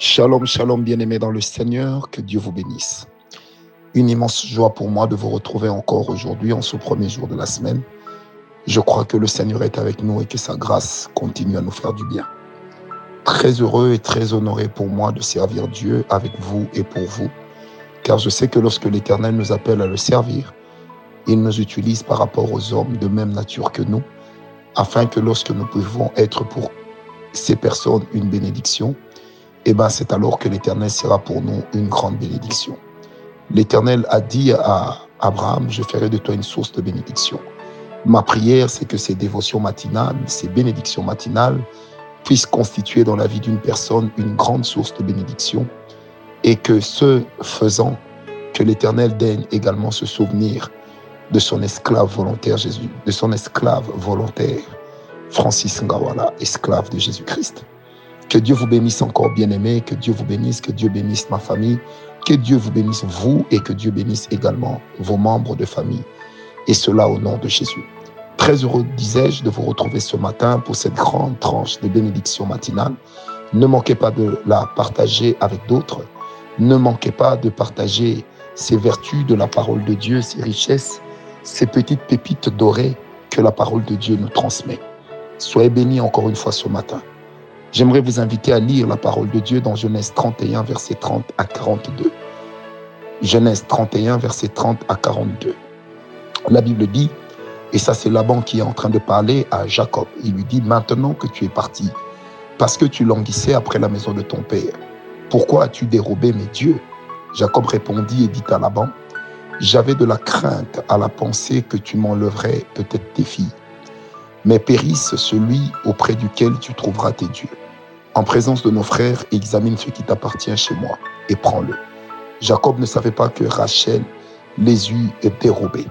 Shalom, shalom, bien-aimés dans le Seigneur, que Dieu vous bénisse. Une immense joie pour moi de vous retrouver encore aujourd'hui en ce premier jour de la semaine. Je crois que le Seigneur est avec nous et que sa grâce continue à nous faire du bien. Très heureux et très honoré pour moi de servir Dieu avec vous et pour vous, car je sais que lorsque l'Éternel nous appelle à le servir, il nous utilise par rapport aux hommes de même nature que nous, afin que lorsque nous pouvons être pour ces personnes une bénédiction, eh ben c'est alors que l'Éternel sera pour nous une grande bénédiction. L'Éternel a dit à Abraham, je ferai de toi une source de bénédiction. Ma prière, c'est que ces dévotions matinales, ces bénédictions matinales puissent constituer dans la vie d'une personne une grande source de bénédiction et que ce faisant, que l'Éternel daigne également se souvenir de son esclave volontaire Jésus, de son esclave volontaire Francis Ngawala, esclave de Jésus-Christ. Que Dieu vous bénisse encore, bien-aimés, que Dieu vous bénisse, que Dieu bénisse ma famille, que Dieu vous bénisse vous et que Dieu bénisse également vos membres de famille. Et cela au nom de Jésus. Très heureux, disais-je, de vous retrouver ce matin pour cette grande tranche de bénédiction matinale. Ne manquez pas de la partager avec d'autres. Ne manquez pas de partager ces vertus de la parole de Dieu, ces richesses, ces petites pépites dorées que la parole de Dieu nous transmet. Soyez bénis encore une fois ce matin. J'aimerais vous inviter à lire la parole de Dieu dans Genèse 31, verset 30 à 42. Genèse 31, verset 30 à 42. La Bible dit, et ça c'est Laban qui est en train de parler à Jacob, il lui dit, maintenant que tu es parti, parce que tu languissais après la maison de ton père, pourquoi as-tu dérobé mes dieux? Jacob répondit et dit à Laban, j'avais de la crainte à la pensée que tu m'enlèverais peut-être tes filles mais périsse celui auprès duquel tu trouveras tes dieux. En présence de nos frères, examine ce qui t'appartient chez moi et prends-le. Jacob ne savait pas que Rachel les eut dérobés.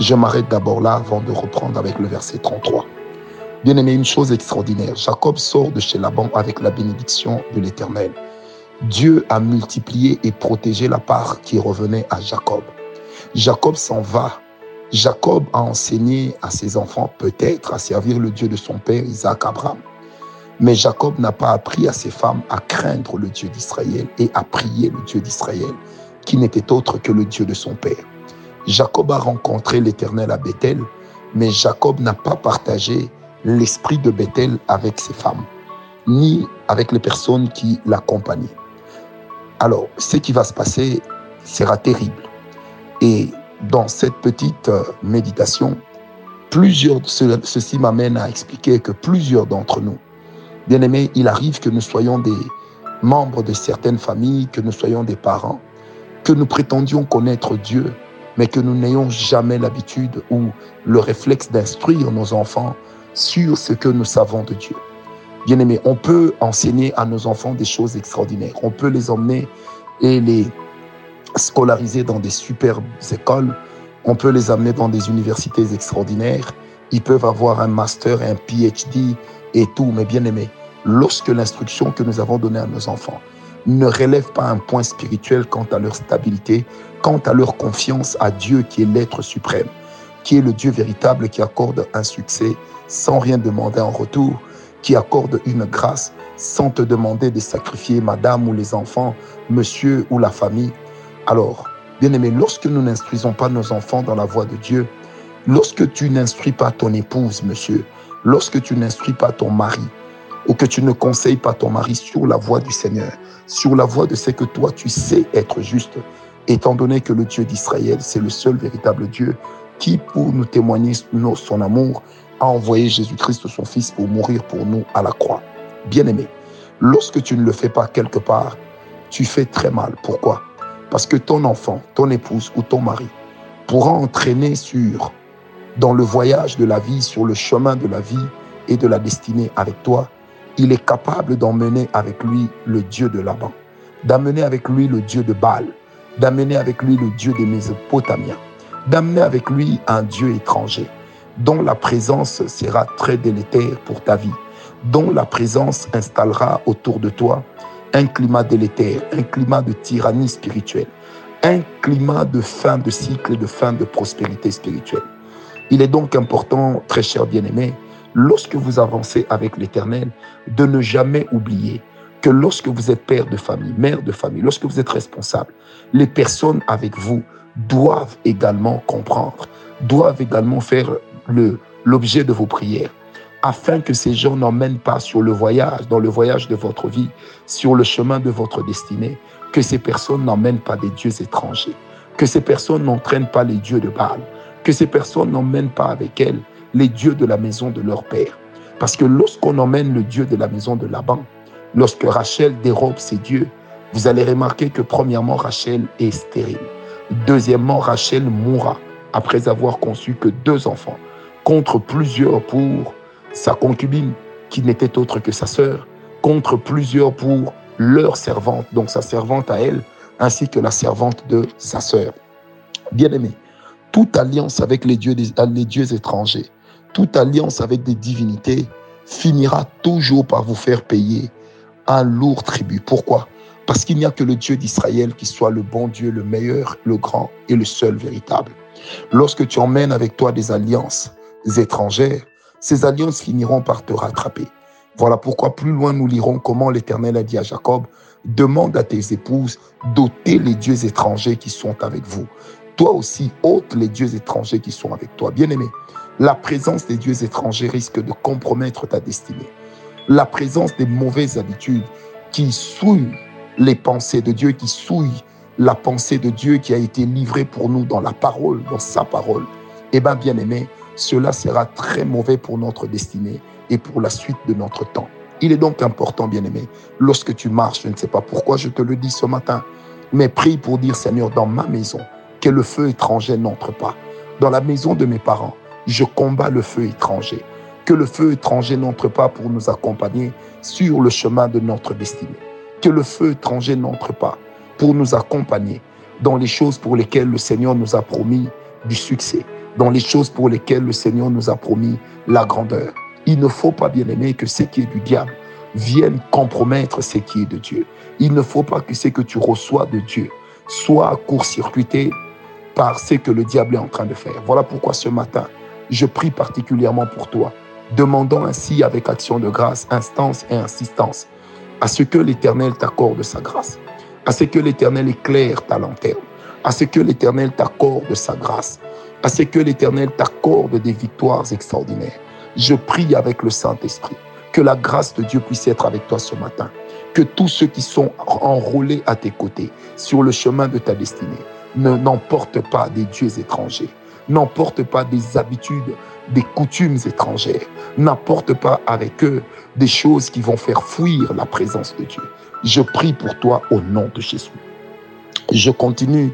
Je m'arrête d'abord là avant de reprendre avec le verset 33. Bien aimé, une chose extraordinaire. Jacob sort de chez Laban avec la bénédiction de l'Éternel. Dieu a multiplié et protégé la part qui revenait à Jacob. Jacob s'en va Jacob a enseigné à ses enfants peut-être à servir le Dieu de son père Isaac Abraham. Mais Jacob n'a pas appris à ses femmes à craindre le Dieu d'Israël et à prier le Dieu d'Israël, qui n'était autre que le Dieu de son père. Jacob a rencontré l'Éternel à Bethel, mais Jacob n'a pas partagé l'esprit de Bethel avec ses femmes, ni avec les personnes qui l'accompagnaient. Alors, ce qui va se passer sera terrible. Et dans cette petite euh, méditation, plusieurs, ceci m'amène à expliquer que plusieurs d'entre nous, bien aimés, il arrive que nous soyons des membres de certaines familles, que nous soyons des parents, que nous prétendions connaître Dieu, mais que nous n'ayons jamais l'habitude ou le réflexe d'instruire nos enfants sur ce que nous savons de Dieu. Bien aimés, on peut enseigner à nos enfants des choses extraordinaires. On peut les emmener et les scolarisés dans des superbes écoles. On peut les amener dans des universités extraordinaires. Ils peuvent avoir un master, un PhD et tout. Mais bien aimé, lorsque l'instruction que nous avons donnée à nos enfants ne relève pas un point spirituel quant à leur stabilité, quant à leur confiance à Dieu qui est l'être suprême, qui est le Dieu véritable qui accorde un succès sans rien demander en retour, qui accorde une grâce sans te demander de sacrifier madame ou les enfants, monsieur ou la famille, alors, bien-aimé, lorsque nous n'instruisons pas nos enfants dans la voie de Dieu, lorsque tu n'instruis pas ton épouse, monsieur, lorsque tu n'instruis pas ton mari, ou que tu ne conseilles pas ton mari sur la voie du Seigneur, sur la voie de ce que toi tu sais être juste, étant donné que le Dieu d'Israël, c'est le seul véritable Dieu qui, pour nous témoigner son amour, a envoyé Jésus-Christ, son Fils, pour mourir pour nous à la croix. Bien-aimé, lorsque tu ne le fais pas quelque part, tu fais très mal. Pourquoi? Parce que ton enfant, ton épouse ou ton mari pourra entraîner sur, dans le voyage de la vie, sur le chemin de la vie et de la destinée avec toi, il est capable d'emmener avec lui le Dieu de Laban, d'amener avec lui le Dieu de Baal, d'amener avec lui le Dieu des Mésopotamiens, d'amener avec lui un Dieu étranger, dont la présence sera très délétère pour ta vie, dont la présence installera autour de toi un climat délétère, un climat de tyrannie spirituelle, un climat de fin de cycle, de fin de prospérité spirituelle. Il est donc important, très cher bien-aimé, lorsque vous avancez avec l'Éternel, de ne jamais oublier que lorsque vous êtes père de famille, mère de famille, lorsque vous êtes responsable, les personnes avec vous doivent également comprendre, doivent également faire l'objet de vos prières, afin que ces gens n'emmènent pas sur le voyage, dans le voyage de votre vie, sur le chemin de votre destinée, que ces personnes n'emmènent pas des dieux étrangers, que ces personnes n'entraînent pas les dieux de Baal, que ces personnes n'emmènent pas avec elles les dieux de la maison de leur père. Parce que lorsqu'on emmène le dieu de la maison de Laban, lorsque Rachel dérobe ses dieux, vous allez remarquer que premièrement, Rachel est stérile. Deuxièmement, Rachel mourra après avoir conçu que deux enfants, contre plusieurs pour sa concubine, qui n'était autre que sa sœur, contre plusieurs pour leur servante, donc sa servante à elle, ainsi que la servante de sa sœur. Bien-aimé, toute alliance avec les dieux, les dieux étrangers, toute alliance avec des divinités finira toujours par vous faire payer un lourd tribut. Pourquoi? Parce qu'il n'y a que le Dieu d'Israël qui soit le bon Dieu, le meilleur, le grand et le seul véritable. Lorsque tu emmènes avec toi des alliances étrangères, ces alliances finiront par te rattraper. Voilà pourquoi plus loin nous lirons comment l'Éternel a dit à Jacob, demande à tes épouses d'ôter les dieux étrangers qui sont avec vous. Toi aussi, ôte les dieux étrangers qui sont avec toi. Bien-aimé, la présence des dieux étrangers risque de compromettre ta destinée la présence des mauvaises habitudes qui souillent les pensées de Dieu, qui souillent la pensée de Dieu qui a été livrée pour nous dans la parole, dans sa parole, eh bien, bien aimé, cela sera très mauvais pour notre destinée et pour la suite de notre temps. Il est donc important, bien aimé, lorsque tu marches, je ne sais pas pourquoi je te le dis ce matin, mais prie pour dire, Seigneur, dans ma maison, que le feu étranger n'entre pas. Dans la maison de mes parents, je combats le feu étranger que le feu étranger n'entre pas pour nous accompagner sur le chemin de notre destinée. Que le feu étranger n'entre pas pour nous accompagner dans les choses pour lesquelles le Seigneur nous a promis du succès, dans les choses pour lesquelles le Seigneur nous a promis la grandeur. Il ne faut pas, bien aimer, que ce qui est du diable vienne compromettre ce qui est de Dieu. Il ne faut pas que ce que tu reçois de Dieu soit court-circuité par ce que le diable est en train de faire. Voilà pourquoi ce matin, je prie particulièrement pour toi demandant ainsi avec action de grâce, instance et insistance à ce que l'Éternel t'accorde sa grâce, à ce que l'Éternel éclaire ta lanterne, à ce que l'Éternel t'accorde sa grâce, à ce que l'Éternel t'accorde des victoires extraordinaires. Je prie avec le Saint-Esprit que la grâce de Dieu puisse être avec toi ce matin, que tous ceux qui sont enrôlés à tes côtés sur le chemin de ta destinée ne n'emportent pas des dieux étrangers, n'emportent pas des habitudes des coutumes étrangères. N'apporte pas avec eux des choses qui vont faire fuir la présence de Dieu. Je prie pour toi au nom de Jésus. Je continue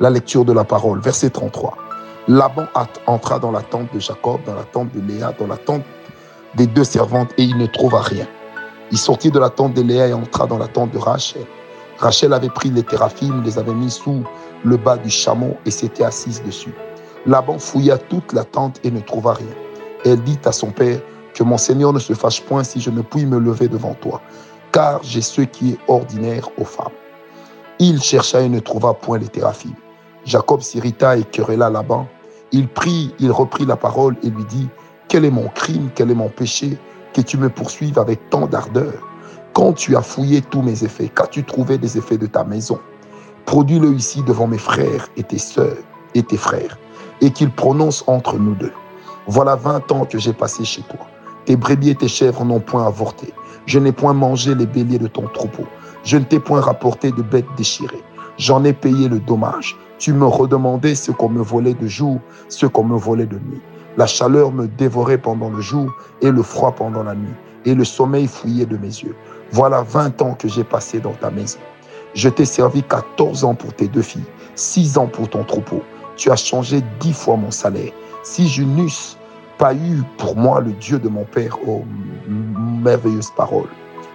la lecture de la parole. Verset 33. Laban entra dans la tente de Jacob, dans la tente de Léa, dans la tente des deux servantes et il ne trouva rien. Il sortit de la tente de Léa et entra dans la tente de Rachel. Rachel avait pris les théraphim, les avait mis sous le bas du chameau et s'était assise dessus. Laban fouilla toute la tente et ne trouva rien. Elle dit à son père, que mon Seigneur ne se fâche point si je ne puis me lever devant toi, car j'ai ce qui est ordinaire aux femmes. Il chercha et ne trouva point les théraphim. Jacob s'irrita et querella Laban. Il prit, il reprit la parole et lui dit, quel est mon crime, quel est mon péché, que tu me poursuives avec tant d'ardeur? Quand tu as fouillé tous mes effets, qu'as-tu trouvé des effets de ta maison? Produis-le ici devant mes frères et tes sœurs et tes frères et qu'il prononce entre nous deux. Voilà vingt ans que j'ai passé chez toi. Tes brebis et tes chèvres n'ont point avorté. Je n'ai point mangé les béliers de ton troupeau. Je ne t'ai point rapporté de bêtes déchirées. J'en ai payé le dommage. Tu me redemandais ce qu'on me volait de jour, ce qu'on me volait de nuit. La chaleur me dévorait pendant le jour et le froid pendant la nuit, et le sommeil fouillait de mes yeux. Voilà vingt ans que j'ai passé dans ta maison. Je t'ai servi quatorze ans pour tes deux filles, six ans pour ton troupeau tu as changé dix fois mon salaire. Si je n'eusse pas eu pour moi le Dieu de mon Père, oh merveilleuse parole,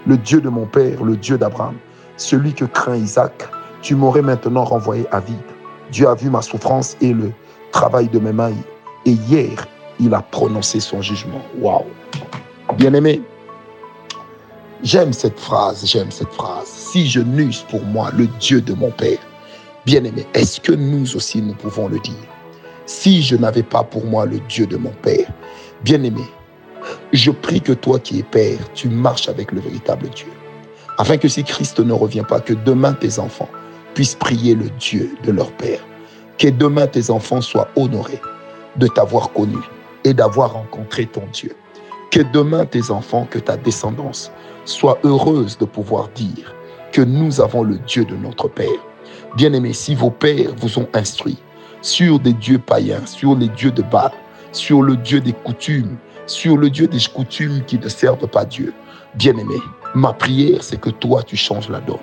le Dieu de mon Père, le Dieu d'Abraham, celui que craint Isaac, tu m'aurais maintenant renvoyé à vide. Dieu a vu ma souffrance et le travail de mes mains. Et hier, il a prononcé son jugement. Waouh! Bien-aimé, j'aime cette phrase, j'aime cette phrase. Si je n'eusse pour moi le Dieu de mon Père, Bien-aimé, est-ce que nous aussi nous pouvons le dire? Si je n'avais pas pour moi le Dieu de mon Père, bien-aimé, je prie que toi qui es Père, tu marches avec le véritable Dieu. afin que si Christ ne revient pas, que demain tes enfants puissent prier le Dieu de leur Père. Que demain tes enfants soient honorés de t'avoir connu et d'avoir rencontré ton Dieu. Que demain tes enfants, que ta descendance soit heureuse de pouvoir dire que nous avons le Dieu de notre Père. Bien-aimés, si vos pères vous ont instruit sur des dieux païens, sur les dieux de Baal, sur le Dieu des coutumes, sur le Dieu des coutumes qui ne servent pas Dieu, bien-aimé, ma prière, c'est que toi, tu changes la donne.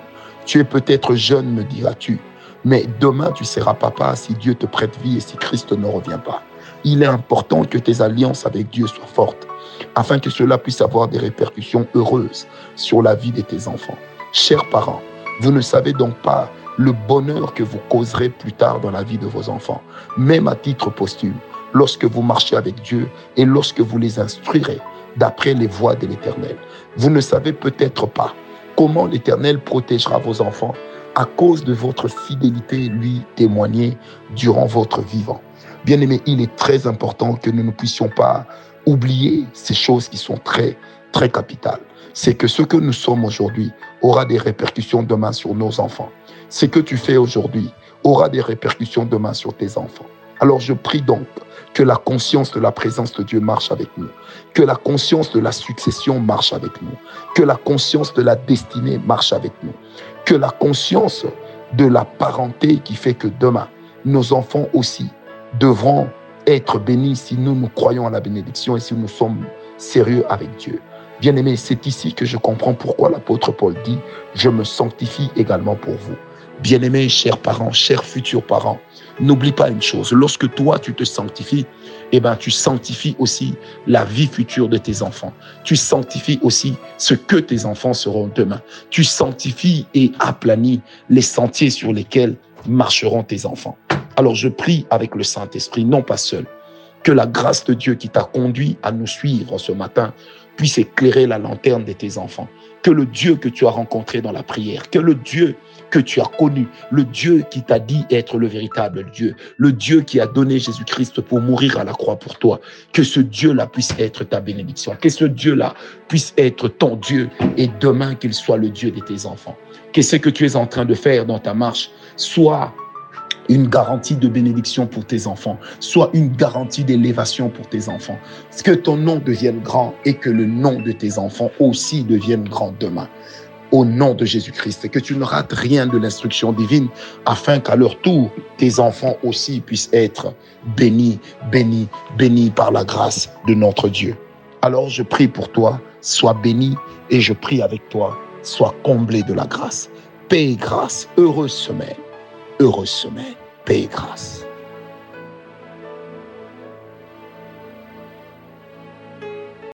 Tu es peut-être jeune, me diras-tu, mais demain, tu seras papa si Dieu te prête vie et si Christ ne revient pas. Il est important que tes alliances avec Dieu soient fortes, afin que cela puisse avoir des répercussions heureuses sur la vie de tes enfants. Chers parents, vous ne savez donc pas le bonheur que vous causerez plus tard dans la vie de vos enfants, même à titre posthume, lorsque vous marchez avec Dieu et lorsque vous les instruirez d'après les voies de l'Éternel. Vous ne savez peut-être pas comment l'Éternel protégera vos enfants à cause de votre fidélité lui témoignée durant votre vivant. Bien-aimé, il est très important que nous ne puissions pas oublier ces choses qui sont très, très capitales. C'est que ce que nous sommes aujourd'hui aura des répercussions demain sur nos enfants. Ce que tu fais aujourd'hui aura des répercussions demain sur tes enfants. Alors je prie donc que la conscience de la présence de Dieu marche avec nous, que la conscience de la succession marche avec nous, que la conscience de la destinée marche avec nous, que la conscience de la parenté qui fait que demain, nos enfants aussi devront être bénis si nous nous croyons à la bénédiction et si nous sommes sérieux avec Dieu. Bien-aimé, c'est ici que je comprends pourquoi l'apôtre Paul dit, je me sanctifie également pour vous. Bien-aimés, chers parents, chers futurs parents, n'oublie pas une chose. Lorsque toi, tu te sanctifies, eh ben, tu sanctifies aussi la vie future de tes enfants. Tu sanctifies aussi ce que tes enfants seront demain. Tu sanctifies et aplanis les sentiers sur lesquels marcheront tes enfants. Alors je prie avec le Saint-Esprit, non pas seul, que la grâce de Dieu qui t'a conduit à nous suivre ce matin puisse éclairer la lanterne de tes enfants. Que le Dieu que tu as rencontré dans la prière, que le Dieu que tu as connu, le Dieu qui t'a dit être le véritable Dieu, le Dieu qui a donné Jésus-Christ pour mourir à la croix pour toi, que ce Dieu-là puisse être ta bénédiction, que ce Dieu-là puisse être ton Dieu et demain qu'il soit le Dieu de tes enfants. Que ce que tu es en train de faire dans ta marche? Soit une garantie de bénédiction pour tes enfants, soit une garantie d'élévation pour tes enfants. Que ton nom devienne grand et que le nom de tes enfants aussi devienne grand demain. Au nom de Jésus-Christ, que tu ne rates rien de l'instruction divine afin qu'à leur tour, tes enfants aussi puissent être bénis, bénis, bénis par la grâce de notre Dieu. Alors je prie pour toi, sois béni et je prie avec toi, sois comblé de la grâce. Paix et grâce, heureuse semaine heureuse semaine. Paix et grâce.